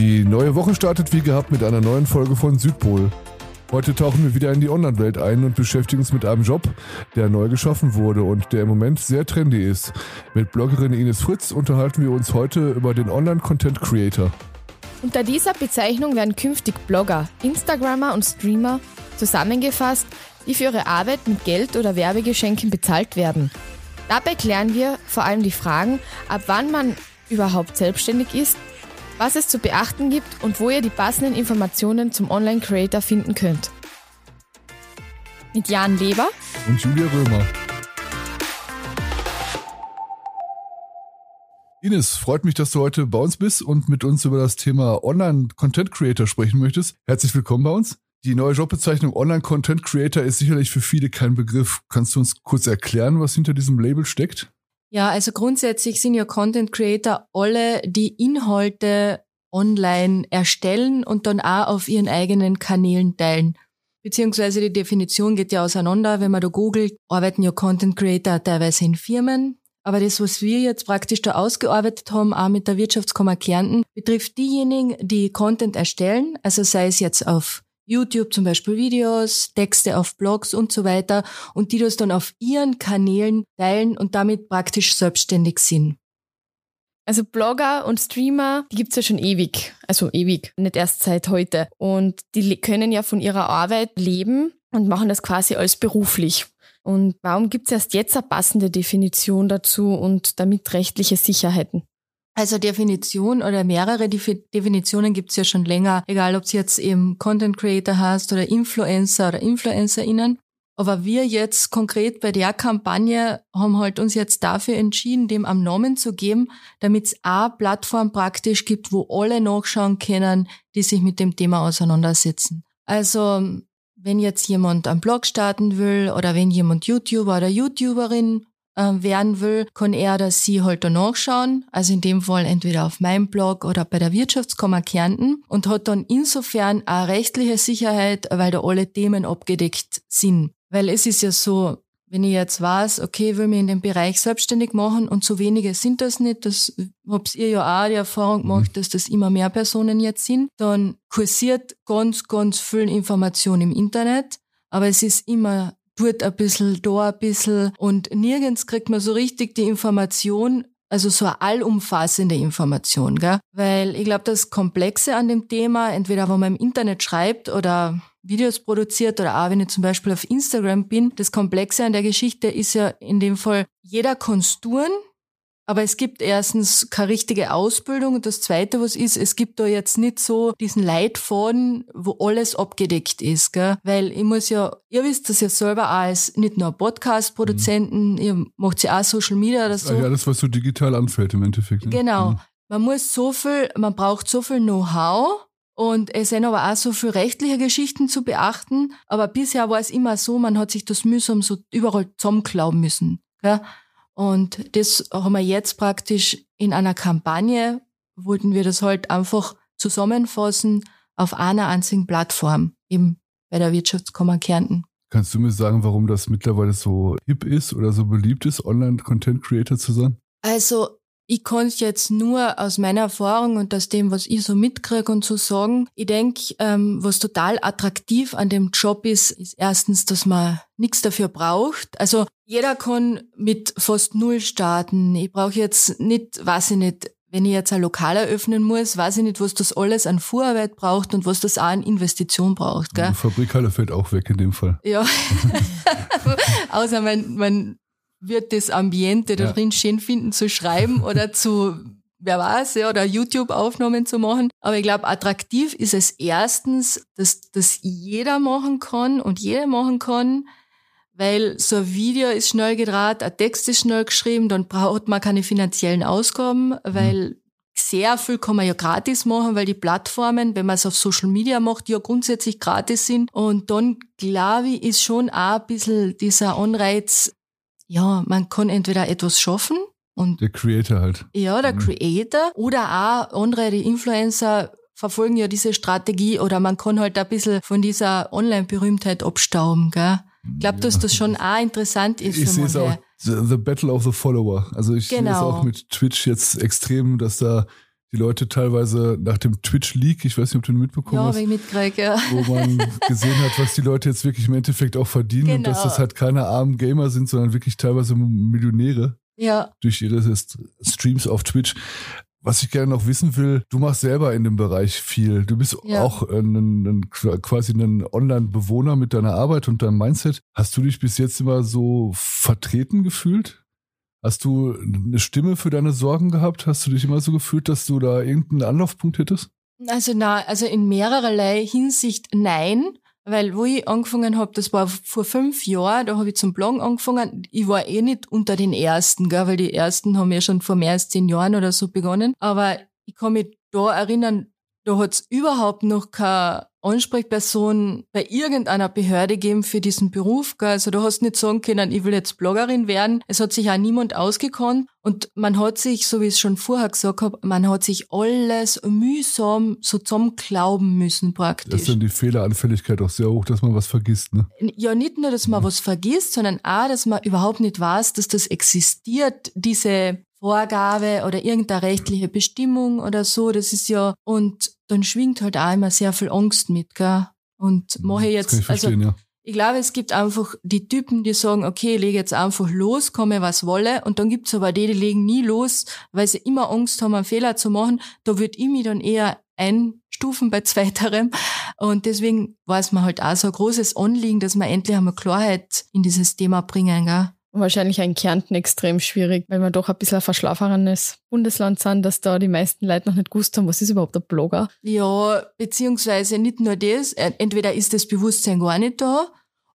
Die neue Woche startet wie gehabt mit einer neuen Folge von Südpol. Heute tauchen wir wieder in die Online-Welt ein und beschäftigen uns mit einem Job, der neu geschaffen wurde und der im Moment sehr trendy ist. Mit Bloggerin Ines Fritz unterhalten wir uns heute über den Online-Content Creator. Unter dieser Bezeichnung werden künftig Blogger, Instagrammer und Streamer zusammengefasst, die für ihre Arbeit mit Geld oder Werbegeschenken bezahlt werden. Dabei klären wir vor allem die Fragen, ab wann man überhaupt selbstständig ist, was es zu beachten gibt und wo ihr die passenden Informationen zum Online-Creator finden könnt. Mit Jan Leber und Julia Römer. Ines, freut mich, dass du heute bei uns bist und mit uns über das Thema Online-Content Creator sprechen möchtest. Herzlich willkommen bei uns. Die neue Jobbezeichnung Online-Content Creator ist sicherlich für viele kein Begriff. Kannst du uns kurz erklären, was hinter diesem Label steckt? Ja, also grundsätzlich sind ja Content Creator alle, die Inhalte online erstellen und dann auch auf ihren eigenen Kanälen teilen. Beziehungsweise die Definition geht ja auseinander. Wenn man da googelt, arbeiten ja Content Creator teilweise in Firmen. Aber das, was wir jetzt praktisch da ausgearbeitet haben, auch mit der Wirtschaftskammer Kärnten, betrifft diejenigen, die Content erstellen, also sei es jetzt auf YouTube zum Beispiel Videos, Texte auf Blogs und so weiter und die das dann auf ihren Kanälen teilen und damit praktisch selbstständig sind. Also Blogger und Streamer, die gibt's ja schon ewig. Also ewig, nicht erst seit heute. Und die können ja von ihrer Arbeit leben und machen das quasi als beruflich. Und warum gibt's erst jetzt eine passende Definition dazu und damit rechtliche Sicherheiten? Also Definition oder mehrere Definitionen gibt's ja schon länger, egal ob es jetzt eben Content Creator hast oder Influencer oder InfluencerInnen. Aber wir jetzt konkret bei der Kampagne haben halt uns jetzt dafür entschieden, dem am Namen zu geben, damit es eine Plattform praktisch gibt, wo alle nachschauen können, die sich mit dem Thema auseinandersetzen. Also wenn jetzt jemand einen Blog starten will oder wenn jemand YouTuber oder YouTuberin werden will, kann er oder sie halt da nachschauen. Also in dem Fall entweder auf meinem Blog oder bei der Wirtschaftskammer Kärnten und hat dann insofern eine rechtliche Sicherheit, weil da alle Themen abgedeckt sind. Weil es ist ja so, wenn ich jetzt weiß, okay, will mich in dem Bereich selbstständig machen und so wenige sind das nicht, das habt ihr ja auch die Erfahrung gemacht, mhm. dass das immer mehr Personen jetzt sind, dann kursiert ganz, ganz viel Information im Internet, aber es ist immer dort ein bisschen, da ein bisschen und nirgends kriegt man so richtig die Information, also so eine allumfassende Information, gell? Weil ich glaube, das Komplexe an dem Thema, entweder wenn man im Internet schreibt oder Videos produziert oder auch wenn ich zum Beispiel auf Instagram bin, das Komplexe an der Geschichte ist ja in dem Fall, jeder kann aber es gibt erstens keine richtige Ausbildung und das zweite, was ist, es gibt da jetzt nicht so diesen Leitfaden, wo alles abgedeckt ist, gell? Weil ich muss ja, ihr wisst das ja selber auch als nicht nur Podcast-Produzenten, mhm. ihr macht ja auch Social Media oder so. Ja, das, was so digital anfällt im Endeffekt. Ne? Genau. Mhm. Man muss so viel, man braucht so viel Know-how, und es sind aber auch so viele rechtliche Geschichten zu beachten. Aber bisher war es immer so, man hat sich das mühsam so überall zusammenklauben müssen. Gell? Und das haben wir jetzt praktisch in einer Kampagne, wollten wir das halt einfach zusammenfassen auf einer einzigen Plattform, eben bei der Wirtschaftskammer Kärnten. Kannst du mir sagen, warum das mittlerweile so hip ist oder so beliebt ist, Online-Content-Creator zu sein? Also ich kann jetzt nur aus meiner Erfahrung und aus dem, was ich so mitkriege und so sagen. Ich denke, ähm, was total attraktiv an dem Job ist, ist erstens, dass man nichts dafür braucht. Also jeder kann mit fast null starten. Ich brauche jetzt nicht, weiß ich nicht, wenn ich jetzt ein Lokal eröffnen muss, weiß ich nicht, was das alles an Vorarbeit braucht und was das auch an Investition braucht. Gell? Die Fabrikhalle fällt auch weg in dem Fall. Ja. Außer man, man wird das Ambiente da drin schön finden zu schreiben oder zu, wer weiß, ja, oder YouTube-Aufnahmen zu machen. Aber ich glaube, attraktiv ist es erstens, dass das jeder machen kann und jeder machen kann, weil so ein Video ist schnell gedreht, ein Text ist schnell geschrieben, dann braucht man keine finanziellen Ausgaben, weil mhm. sehr viel kann man ja gratis machen, weil die Plattformen, wenn man es auf Social Media macht, ja grundsätzlich gratis sind. Und dann, glaube ich, ist schon auch ein bisschen dieser Anreiz, ja, man kann entweder etwas schaffen und der Creator halt. Ja, der mhm. Creator oder auch andere, die Influencer verfolgen ja diese Strategie oder man kann halt ein bisschen von dieser Online-Berühmtheit abstauben, gell? Ich glaube, dass das schon auch interessant ist. Ich sehe es auch, the, the, Battle of the Follower. Also ich genau. sehe es auch mit Twitch jetzt extrem, dass da die Leute teilweise nach dem Twitch-Leak, ich weiß nicht, ob du ihn mitbekommen Ja, hast, ich mitgekriegt, ja. wo man gesehen hat, was die Leute jetzt wirklich im Endeffekt auch verdienen und dass Genau. das halt keine armen Gamer sind, sondern wirklich teilweise Millionäre Ja, durch ihre St- Streams auf Twitch. Was ich gerne noch wissen will, du machst selber in dem Bereich viel. Du bist Ja. auch ein, ein, quasi ein Online-Bewohner mit deiner Arbeit und deinem Mindset. Hast du dich bis jetzt immer so vertreten gefühlt? Hast du eine Stimme für deine Sorgen gehabt? Hast du dich immer so gefühlt, dass du da irgendeinen Anlaufpunkt hättest? also na, also in mehrererlei Hinsicht nein, weil wo ich angefangen habe, das war vor fünf Jahren, da habe ich zum Bloggen angefangen. Ich war eh nicht unter den ersten, gell, weil die ersten haben ja schon vor mehr als zehn Jahren oder so begonnen. Aber ich kann mich da erinnern, da hat's überhaupt noch keine Ansprechperson bei irgendeiner Behörde gegeben für diesen Beruf. Gell. Also du hast nicht sagen können, ich will jetzt Bloggerin werden. Es hat sich auch niemand ausgekannt. Und man hat sich, so wie ich es schon vorher gesagt habe, man hat sich alles mühsam so zusammenklauben müssen Da ist praktisch. dann die Fehleranfälligkeit auch sehr hoch, dass man was vergisst, ne? Ja, nicht nur, dass man was vergisst, sondern auch, dass man überhaupt nicht weiß, dass das existiert, diese Vorgabe oder irgendeine rechtliche Bestimmung oder so. Das ist ja, und dann schwingt halt auch immer sehr viel Angst mit, gell? Und mache Mhm, Das kann ich jetzt, also ja. ich glaube, es gibt einfach die Typen, die sagen, okay, ich lege jetzt einfach los, komme was wolle. Und dann gibt's aber die, die legen nie los, weil sie immer Angst haben, einen Fehler zu machen. Da würde ich mich dann eher einstufen bei zweiterem. Und deswegen war es mir halt auch so ein großes Anliegen, dass wir endlich einmal Klarheit in dieses Thema bringen. Gell? Und wahrscheinlich in Kärnten extrem verschwierig, weil wir doch ein bisschen ein verschlafenes Bundesland sind, dass da die meisten Leute noch nicht gewusst haben, was ist überhaupt ein Blogger. Ja, beziehungsweise nicht nur das, äh, entweder ist das Bewusstsein gar nicht da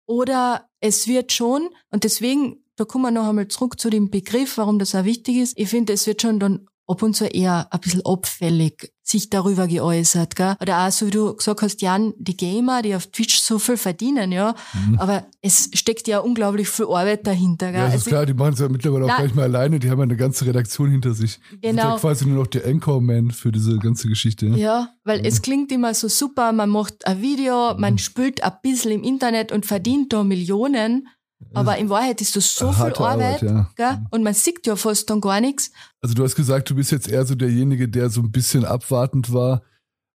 oder es wird schon, und deswegen, da kommen wir noch einmal zurück zu dem Begriff, warum das auch wichtig ist. Ich finde, es wird schon dann ab und zu eher ein bisschen abfällig sich darüber geäußert, gell? Oder auch so wie du gesagt hast, Jan, die Gamer, die auf Twitch so viel verdienen, ja. Aber es steckt ja unglaublich viel Arbeit dahinter, gell? Ja, das ist Also, klar, die machen es ja mittlerweile auch gar nicht mehr alleine, die haben ja eine ganze Redaktion hinter sich. Die Sind ja Genau. quasi nur noch der Anchorman für diese ganze Geschichte. Ja? Ja, weil es klingt immer so super, man macht ein Video, man spült ein bisschen im Internet und verdient da Millionen, aber in Wahrheit ist das so viel Arbeit, Arbeit, ja. gell? und man sieht ja fast dann gar nichts. Also du hast gesagt, du bist jetzt eher so derjenige, der so ein bisschen abwartend war,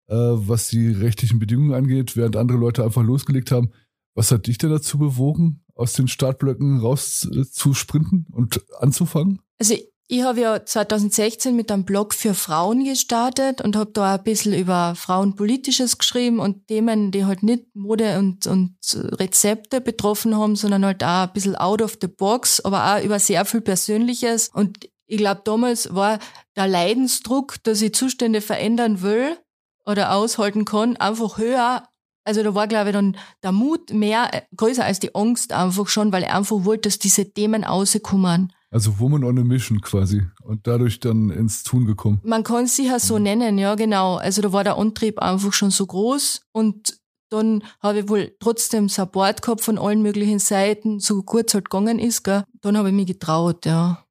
äh, was die rechtlichen Bedingungen angeht, während andere Leute einfach losgelegt haben. Was hat dich denn dazu bewogen, aus den Startblöcken raus äh, zu sprinten und anzufangen? Also ich habe ja 2016 mit einem Blog für Frauen gestartet und habe da ein bisschen über Frauenpolitisches geschrieben und Themen, die halt nicht Mode und, und Rezepte betroffen haben, sondern halt auch ein bisschen out of the box, aber auch über sehr viel Persönliches. Und ich glaube, damals war der Leidensdruck, dass ich Zustände verändern will oder aushalten kann, einfach höher. Also da war, glaube ich, dann der Mut mehr äh, größer als die Angst einfach schon, weil ich einfach wollte, dass diese Themen rauskommen. Also Woman on a Mission quasi und dadurch dann ins Tun gekommen. Man kann es sicher so nennen, ja genau. Also da war der Antrieb einfach schon so groß und dann habe ich wohl trotzdem Support gehabt von allen möglichen Seiten, so gut es halt gegangen ist, gell. Dann habe ich mich getraut, ja.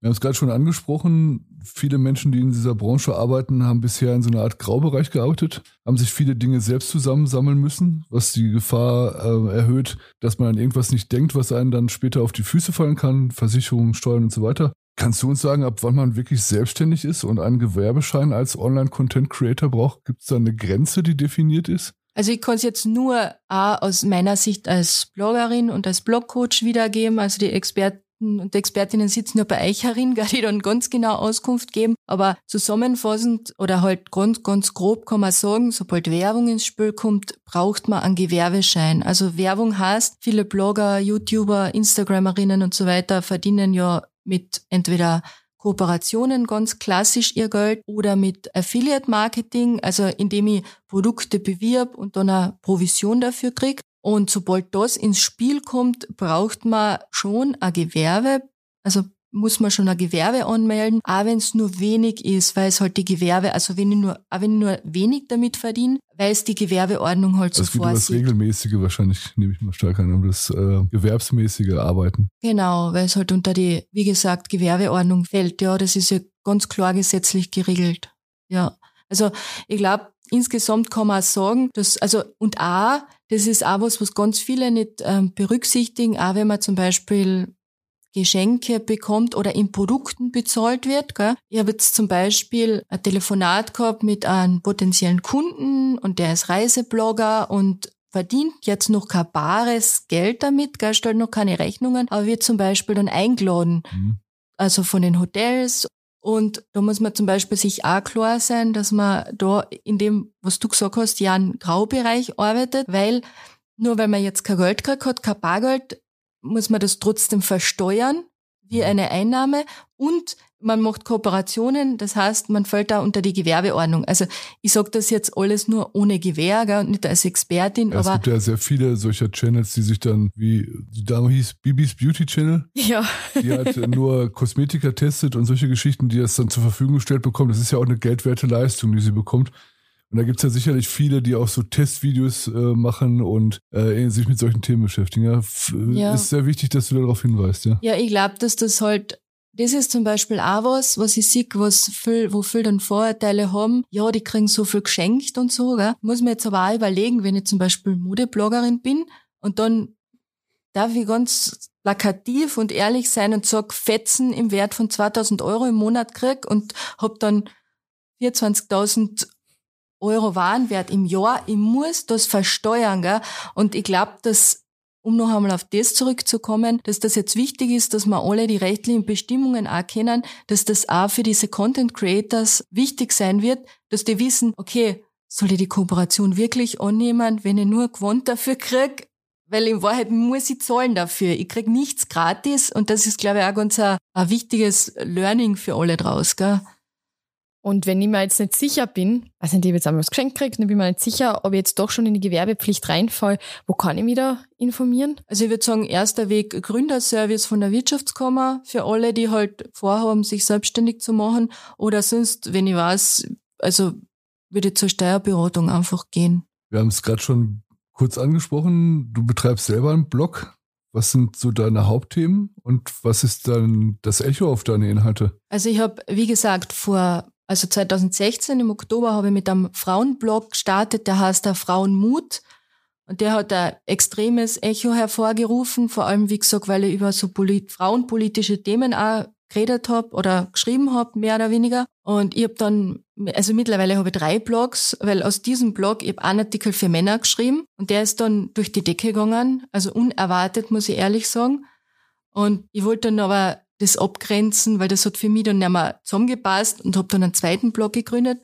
Wir haben es gerade schon angesprochen, viele Menschen, die in dieser Branche arbeiten, haben bisher in so einer Art Graubereich gearbeitet, haben sich viele Dinge selbst zusammensammeln müssen, was die Gefahr äh, erhöht, dass man an irgendwas nicht denkt, was einen dann später auf die Füße fallen kann, Versicherungen, Steuern und so weiter. Kannst du uns sagen, ab wann man wirklich selbstständig ist und einen Gewerbeschein als Online-Content-Creator braucht? Gibt es da eine Grenze, die definiert ist? Also ich kann es jetzt nur auch aus meiner Sicht als Bloggerin und als Blogcoach wiedergeben. Also die Experten und Expertinnen sitzen ja bei euch herin, gell, die dann ganz genau Auskunft geben. Aber zusammenfassend oder halt ganz, ganz grob kann man sagen, sobald Werbung ins Spiel kommt, braucht man einen Gewerbeschein. Also Werbung heißt, viele Blogger, YouTuber, Instagramerinnen und so weiter verdienen ja mit entweder Kooperationen ganz klassisch ihr Geld oder mit Affiliate Marketing, also indem ich Produkte bewirb und dann eine Provision dafür krieg. Und sobald das ins Spiel kommt, braucht man schon ein Gewerbe, also muss man schon ein Gewerbe anmelden, auch wenn es nur wenig ist, weil es halt die Gewerbe, also wenn ich nur, auch wenn ich nur wenig damit verdiene, weil es die Gewerbeordnung halt so Das geht um das vorsieht. Regelmäßige wahrscheinlich, nehme ich mal stark an, um das äh, gewerbsmäßige Arbeiten. Genau, weil es halt unter die, wie gesagt, Gewerbeordnung fällt. Ja, das ist ja ganz klar gesetzlich geregelt. Ja, also ich glaube, insgesamt kann man auch sagen, dass, also, und auch, das ist auch was, was ganz viele nicht ähm, berücksichtigen, auch wenn man zum Beispiel Geschenke bekommt oder in Produkten bezahlt wird. Gell? Ich habe jetzt zum Beispiel ein Telefonat gehabt mit einem potenziellen Kunden und der ist Reiseblogger und verdient jetzt noch kein bares Geld damit, gell, stellt noch keine Rechnungen, aber wird zum Beispiel dann eingeladen. Mhm. Also von den Hotels und da muss man zum Beispiel sich auch klar sein, dass man da in dem, was du gesagt hast, ja einen Graubereich arbeitet, weil nur weil man jetzt kein Geld gekriegt hat, kein Bargeld, muss man das trotzdem versteuern wie mhm. eine Einnahme und man macht Kooperationen, das heißt, man fällt da unter die Gewerbeordnung. Also ich sage das jetzt alles nur ohne Gewehr gell, und nicht als Expertin. Ja, aber es gibt ja sehr viele solcher Channels, die sich dann, wie die Dame hieß, Bibis Beauty Channel. Ja. Die halt nur Kosmetika testet und solche Geschichten, die das dann zur Verfügung gestellt bekommt. Das ist ja auch eine geldwerte Leistung, die sie bekommt. Und da gibt's ja sicherlich viele, die auch so Testvideos äh, machen und äh, sich mit solchen Themen beschäftigen. Ja, ja. Ist sehr wichtig, dass du darauf hinweist, ja. Ja, ich glaube, dass das halt das ist zum Beispiel auch was, was ich sehe, was viel, wo viele dann Vorurteile haben. Ja, die kriegen so viel geschenkt und so, gell? Muss mir jetzt aber auch überlegen, wenn ich zum Beispiel Modebloggerin bin und dann darf ich ganz plakativ und ehrlich sein und sag Fetzen im Wert von 2000 Euro im Monat krieg und hab dann 24.000 Euro Warenwert im Jahr. Ich muss das versteuern, gell? Und ich glaube, dass um noch einmal auf das zurückzukommen, dass das jetzt wichtig ist, dass wir alle die rechtlichen Bestimmungen auch kennen, dass das auch für diese Content Creators wichtig sein wird, dass die wissen, okay, soll ich die Kooperation wirklich annehmen, wenn ich nur Quant dafür krieg? Weil in Wahrheit muss ich zahlen dafür. Ich krieg nichts gratis und das ist, glaube ich, auch ganz ein, ein wichtiges Learning für alle draus, gell? Und wenn ich mir jetzt nicht sicher bin, also ich habe jetzt einmal was geschenkt gekriegt, dann bin ich mir nicht sicher, ob ich jetzt doch schon in die Gewerbepflicht reinfalle, wo kann ich mich da informieren? Also ich würde sagen, erster Weg Gründerservice von der Wirtschaftskammer für alle, die halt vorhaben, sich selbstständig zu machen. Oder sonst, wenn ich weiß, also würde ich zur Steuerberatung einfach gehen. Wir haben es gerade schon kurz angesprochen. Du betreibst selber einen Blog. Was sind so deine Hauptthemen und was ist dann das Echo auf deine Inhalte? Also ich habe, wie gesagt, vor also 2016 im Oktober habe ich mit einem Frauenblog gestartet, der heißt der Frauenmut. Und der hat ein extremes Echo hervorgerufen, vor allem, wie gesagt, weil ich über so polit frauenpolitische Themen auch geredet habe oder geschrieben habe, mehr oder weniger. Und ich habe dann, also mittlerweile habe ich drei Blogs, weil aus diesem Blog, ich habe einen Artikel für Männer geschrieben und der ist dann durch die Decke gegangen, also unerwartet, muss ich ehrlich sagen. Und ich wollte dann aber das abgrenzen, weil das hat für mich dann nicht mehr zusammengepasst und habe dann einen zweiten Blog gegründet.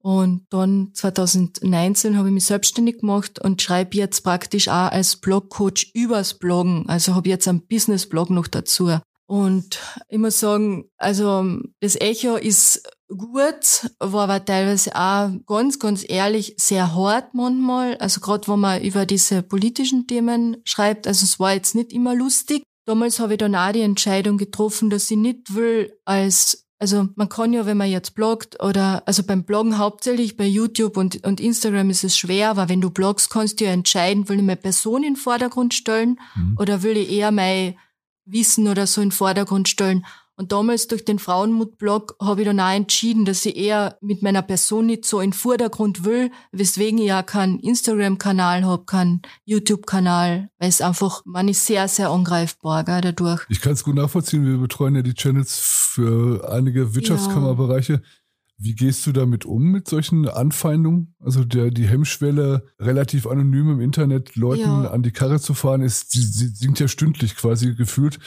Und dann 2019 habe ich mich selbstständig gemacht und schreibe jetzt praktisch auch als Blogcoach übers Bloggen. Also habe jetzt einen Business-Blog noch dazu. Und ich muss sagen, also das Echo ist gut, war aber teilweise auch ganz, ganz ehrlich sehr hart manchmal. Also gerade wenn man über diese politischen Themen schreibt, also es war jetzt nicht immer lustig. Damals habe ich dann auch die Entscheidung getroffen, dass ich nicht will als also man kann ja, wenn man jetzt bloggt oder also beim Bloggen hauptsächlich bei YouTube und, und Instagram ist es schwer, aber wenn du bloggst, kannst du ja entscheiden, will ich meine Person in den Vordergrund stellen mhm. oder will ich eher mein Wissen oder so in den Vordergrund stellen. Und damals durch den Frauenmut-Blog habe ich dann auch entschieden, dass ich eher mit meiner Person nicht so in Vordergrund will, weswegen ich ja keinen Instagram-Kanal habe, keinen YouTube-Kanal, weil es einfach, man ist sehr, sehr angreifbar gell, dadurch. Ich kann es gut nachvollziehen, wir betreuen ja die Channels für einige Wirtschaftskammerbereiche. Ja. Wie gehst du damit um, mit solchen Anfeindungen? Also der, die Hemmschwelle, relativ anonym im Internet Leuten ja. an die Karre zu fahren, ist, sie, sie sinkt ja stündlich quasi gefühlt.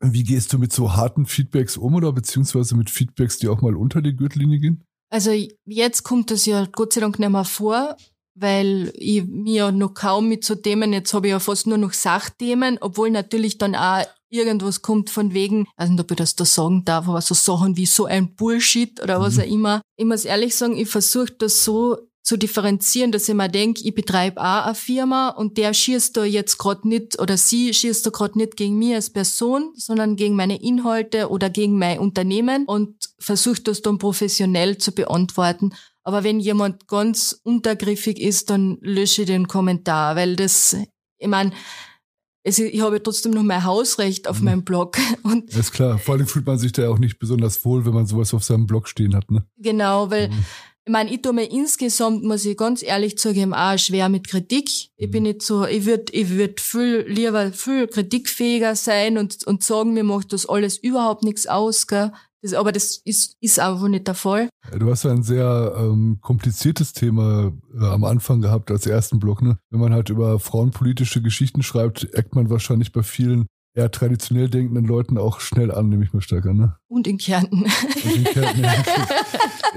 Wie gehst du mit so harten Feedbacks um oder beziehungsweise mit Feedbacks, die auch mal unter die Gürtellinie gehen? Also jetzt kommt das ja Gott sei Dank nicht mehr vor, weil ich mir ja noch kaum mit so Themen, jetzt habe ich ja fast nur noch Sachthemen, obwohl natürlich dann auch irgendwas kommt von wegen, also nicht, ob ich das da sagen darf, aber so Sachen wie so ein Bullshit oder was mhm. auch immer. Ich muss ehrlich sagen, ich versuche das so zu differenzieren, dass ich mir denke, ich betreibe auch eine Firma und der schießt da jetzt gerade nicht oder sie schießt da gerade nicht gegen mich als Person, sondern gegen meine Inhalte oder gegen mein Unternehmen und versucht das dann professionell zu beantworten. Aber wenn jemand ganz untergriffig ist, dann lösche ich den Kommentar, weil das, ich meine, es, ich habe trotzdem noch mein Hausrecht auf mhm. meinem Blog. Und ist klar, vor allem fühlt man sich da ja auch nicht besonders wohl, wenn man sowas auf seinem Blog stehen hat. Ne? Genau, weil mhm ich meine, ich tue mir insgesamt, muss ich ganz ehrlich zugeben, auch schwer mit Kritik. Ich bin mhm. nicht so, ich würde ich würd viel lieber viel kritikfähiger sein und, und sagen, mir macht das alles überhaupt nichts aus, gell? Das, aber das ist, ist einfach nicht der Fall. Du hast ja ein sehr ähm, kompliziertes Thema äh, am Anfang gehabt als ersten Block. Ne? Wenn man halt über frauenpolitische Geschichten schreibt, eckt man wahrscheinlich bei vielen eher traditionell denkenden Leuten auch schnell an, nehme ich mal stärker. Ne? Und in Kärnten. Und in Kärnten, ja.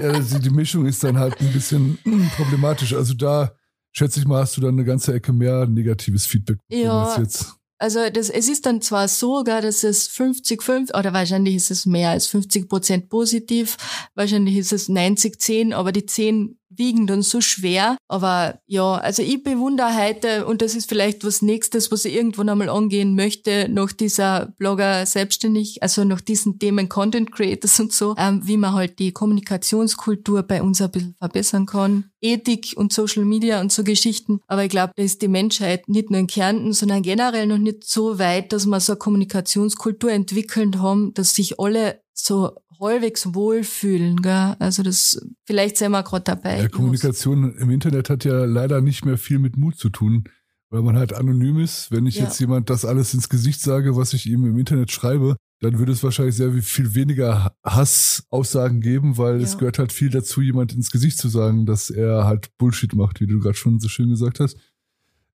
ja die, die Mischung ist dann halt ein bisschen problematisch. Also da schätze ich mal, hast du dann eine ganze Ecke mehr negatives Feedback ja, als jetzt. Also das, es ist dann zwar so, gar, dass es 50, 50, oder wahrscheinlich ist es mehr als 50 Prozent positiv, wahrscheinlich ist es 90, 10, aber die 10 wiegen dann so schwer. Aber ja, also ich bewundere heute, und das ist vielleicht was Nächstes, was ich irgendwann einmal angehen möchte, nach dieser Blogger selbstständig, also nach diesen Themen Content Creators und so, ähm, wie man halt die Kommunikationskultur bei uns ein bisschen verbessern kann. Ethik und Social Media und so Geschichten. Aber ich glaube, da ist die Menschheit nicht nur in Kärnten, sondern generell noch nicht so weit, dass wir so eine Kommunikationskultur entwickelt haben, dass sich alle so halbwegs wohlfühlen. Gell? Also das vielleicht sind wir gerade dabei. Ja, Kommunikation im Internet hat ja leider nicht mehr viel mit Mut zu tun, weil man halt anonym ist. Wenn ich ja. jetzt jemand das alles ins Gesicht sage, was ich ihm im Internet schreibe, dann würde es wahrscheinlich sehr viel weniger Hassaussagen geben, weil ja. es gehört halt viel dazu, jemand ins Gesicht zu sagen, dass er halt Bullshit macht, wie du gerade schon so schön gesagt hast.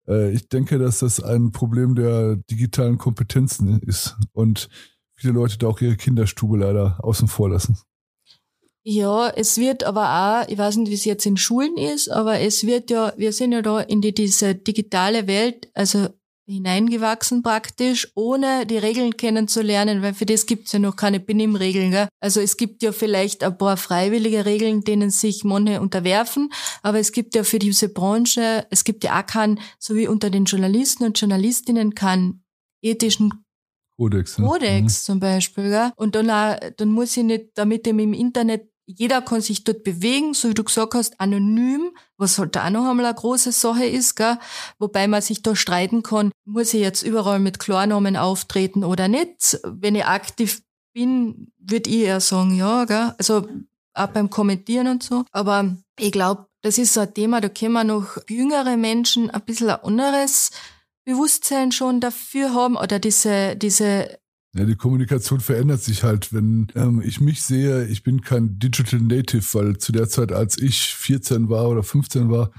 Äh, ich denke, dass das ein Problem der digitalen Kompetenzen ist und viele Leute da auch ihre Kinderstube leider außen vor lassen. Ja, es wird aber auch, ich weiß nicht, wie es jetzt in Schulen ist, aber es wird ja, wir sind ja da in die, diese digitale Welt, also hineingewachsen praktisch, ohne die Regeln kennenzulernen, weil für das gibt's ja noch keine Benimmregeln. Gell? Also es gibt ja vielleicht ein paar freiwillige Regeln, denen sich manche unterwerfen, aber es gibt ja für diese Branche, es gibt ja auch keinen, so wie unter den Journalisten und Journalistinnen, keinen ethischen Kodex. Ja. Kodex mhm. zum Beispiel. Gell? Und dann, auch, dann muss ich nicht, damit im Internet jeder kann sich dort bewegen, so wie du gesagt hast, anonym, was halt auch noch einmal eine große Sache ist, gell? wobei man sich da streiten kann, muss ich jetzt überall mit Klarnamen auftreten oder nicht. Wenn ich aktiv bin, würde ich eher sagen, ja, gell? also auch beim Kommentieren und so. Aber ich glaube, das ist so ein Thema, da können wir noch jüngere Menschen ein bisschen ein anderes Bewusstsein schon dafür haben oder diese, diese ja, die Kommunikation verändert sich halt. Wenn ähm, ich mich sehe, ich bin kein Digital Native, weil zu der Zeit, als ich 14 war oder 15 war,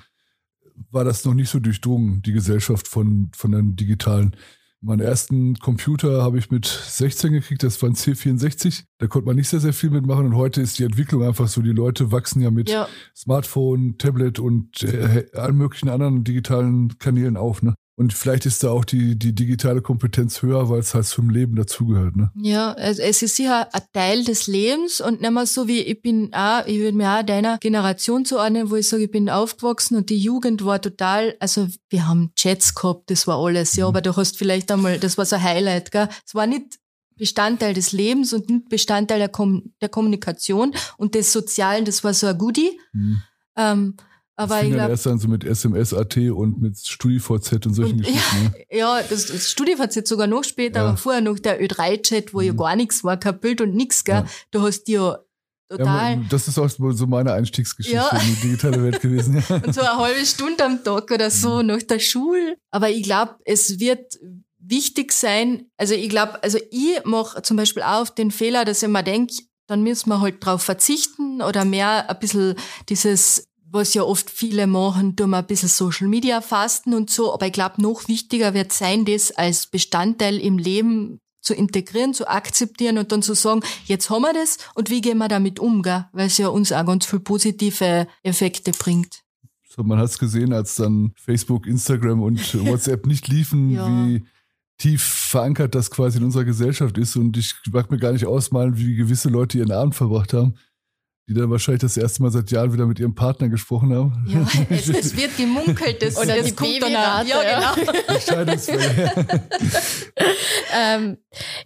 war das noch nicht so durchdrungen, die Gesellschaft von, von den digitalen. Meinen ersten Computer habe ich mit 16 gekriegt, das war ein C64. Da konnte man nicht sehr, sehr viel mitmachen und heute ist die Entwicklung einfach so. Die Leute wachsen ja mit ja. Smartphone, Tablet und äh, allen möglichen anderen digitalen Kanälen auf. Ne? Und vielleicht ist da auch die, die digitale Kompetenz höher, weil es halt zum Leben dazugehört. Ne? Ja, also es ist sicher ein Teil des Lebens und nicht mal so wie ich bin auch, ich würde mir auch deiner Generation zuordnen, wo ich sage, ich bin aufgewachsen und die Jugend war total, also wir haben Chats gehabt, das war alles, ja, mhm. aber du hast vielleicht einmal, das war so ein Highlight, gell? Es war nicht Bestandteil des Lebens und nicht Bestandteil der, Kom der Kommunikation und des Sozialen, das war so ein Goodie. Mhm. Ähm, aber ich glaube. erst dann so mit SMS.at und mit StudiVZ und solchen und, Geschichten. Ne? Ja, das, das StudiVZ sogar noch später, ja. aber vorher noch der Ö3-Chat, wo mhm. ja gar nichts war, kein Bild und nichts, gell. Ja. Du hast ja total. Ja, das ist auch so meine Einstiegsgeschichte ja. in die digitale Welt gewesen. Ja. Und so eine halbe Stunde am Tag oder so mhm. nach der Schule. Aber ich glaube, es wird wichtig sein, also ich glaube, also ich mache zum Beispiel auch auf den Fehler, dass ich mir denke, dann müssen wir halt drauf verzichten oder mehr ein bisschen dieses was ja oft viele machen, tun wir ein bisschen Social Media fasten und so. Aber ich glaube, noch wichtiger wird sein, das als Bestandteil im Leben zu integrieren, zu akzeptieren und dann zu sagen, jetzt haben wir das und wie gehen wir damit um, gell? weil es ja uns auch ganz viel positive Effekte bringt. So, man hat es gesehen, als dann Facebook, Instagram und WhatsApp nicht liefen, ja. wie tief verankert das quasi in unserer Gesellschaft ist. Und ich mag mir gar nicht ausmalen, wie gewisse Leute ihren Abend verbracht haben die dann wahrscheinlich das erste Mal seit Jahren wieder mit ihrem Partner gesprochen haben. Ja, es, es wird gemunkelt. Das, Oder das die kommt Babyrate. Ja, genau. ähm,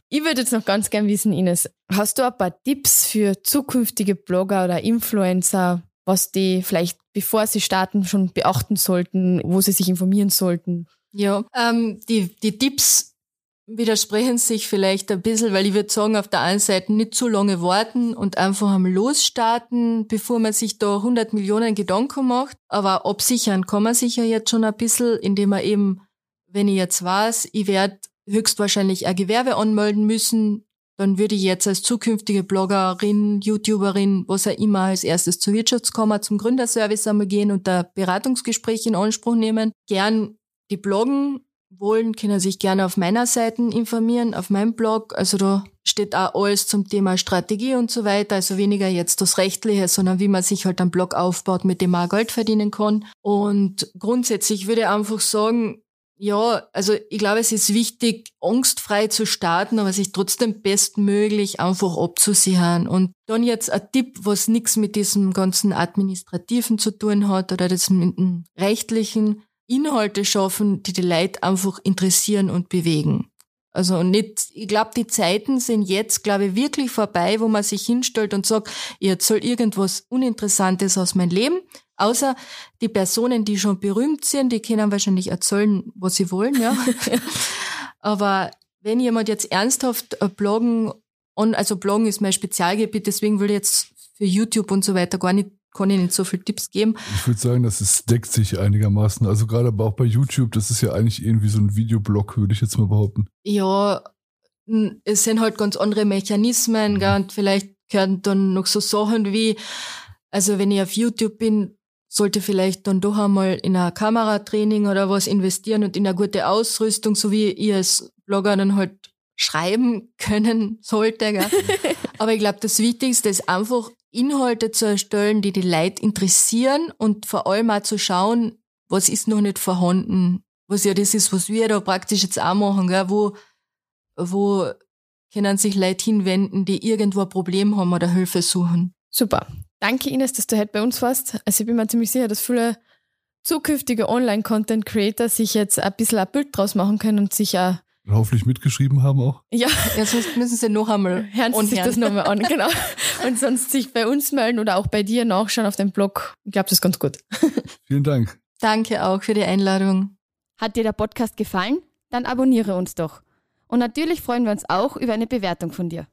ich würde jetzt noch ganz gern wissen, Ines, hast du ein paar Tipps für zukünftige Blogger oder Influencer, was die vielleicht, bevor sie starten, schon beachten sollten, wo sie sich informieren sollten? Ja, ähm, die, die Tipps widersprechen sich vielleicht ein bisschen, weil ich würde sagen, auf der einen Seite nicht zu lange warten und einfach am Losstarten, bevor man sich da 100 Millionen Gedanken macht. Aber absichern kann man sich ja jetzt schon ein bisschen, indem man eben, wenn ich jetzt weiß, ich werde höchstwahrscheinlich ein Gewerbe anmelden müssen, dann würde ich jetzt als zukünftige Bloggerin, YouTuberin, was auch immer, als erstes zur Wirtschaftskammer, zum Gründerservice einmal gehen und da Beratungsgespräch in Anspruch nehmen. Gern die Bloggen wollen, können sich gerne auf meiner Seite informieren, auf meinem Blog. Also da steht auch alles zum Thema Strategie und so weiter. Also weniger jetzt das Rechtliche, sondern wie man sich halt einen Blog aufbaut, mit dem man auch Geld verdienen kann. Und grundsätzlich würde ich einfach sagen, ja, also ich glaube, es ist wichtig, angstfrei zu starten, aber sich trotzdem bestmöglich einfach abzusichern. Und dann jetzt ein Tipp, was nichts mit diesem ganzen Administrativen zu tun hat oder das mit dem Rechtlichen. Inhalte schaffen, die die Leute einfach interessieren und bewegen. Also nicht, ich glaube, die Zeiten sind jetzt, glaube ich, wirklich vorbei, wo man sich hinstellt und sagt, ich erzähle irgendwas Uninteressantes aus meinem Leben. Außer die Personen, die schon berühmt sind, die können wahrscheinlich erzählen, was sie wollen, ja. Aber wenn jemand jetzt ernsthaft bloggen, und also bloggen ist mein Spezialgebiet, deswegen will ich jetzt für YouTube und so weiter gar nicht kann ich nicht so viele Tipps geben. Ich würde sagen, dass es deckt sich einigermaßen. Also gerade aber auch bei YouTube, das ist ja eigentlich irgendwie so ein Videoblog, würde ich jetzt mal behaupten. Ja, es sind halt ganz andere Mechanismen, mhm. gell, und vielleicht gehören dann noch so Sachen wie, also wenn ich auf YouTube bin, sollte vielleicht dann doch einmal in ein Kameratraining oder was investieren und in eine gute Ausrüstung, so wie ihr als Blogger dann halt schreiben können sollte. Gell? Aber ich glaube, das Wichtigste ist einfach Inhalte zu erstellen, die die Leute interessieren und vor allem auch zu schauen, was ist noch nicht vorhanden. Was ja das ist, was wir da praktisch jetzt auch machen, gell? wo, wo können sich Leute hinwenden, die irgendwo ein Problem haben oder Hilfe suchen. Super. Danke Ines, dass du heute bei uns warst. Also ich bin mir ziemlich sicher, dass viele zukünftige Online-Content-Creator sich jetzt ein bisschen ein Bild draus machen können und sich auch hoffentlich mitgeschrieben haben auch. Ja, ja sonst müssen sie noch einmal hören Sie sich das nochmal an, genau. Und sonst sich bei uns melden oder auch bei dir nachschauen auf dem Blog. Ich glaube, das ist ganz gut. Vielen Dank. Danke auch für die Einladung. Hat dir der Podcast gefallen? Dann abonniere uns doch. Und natürlich freuen wir uns auch über eine Bewertung von dir.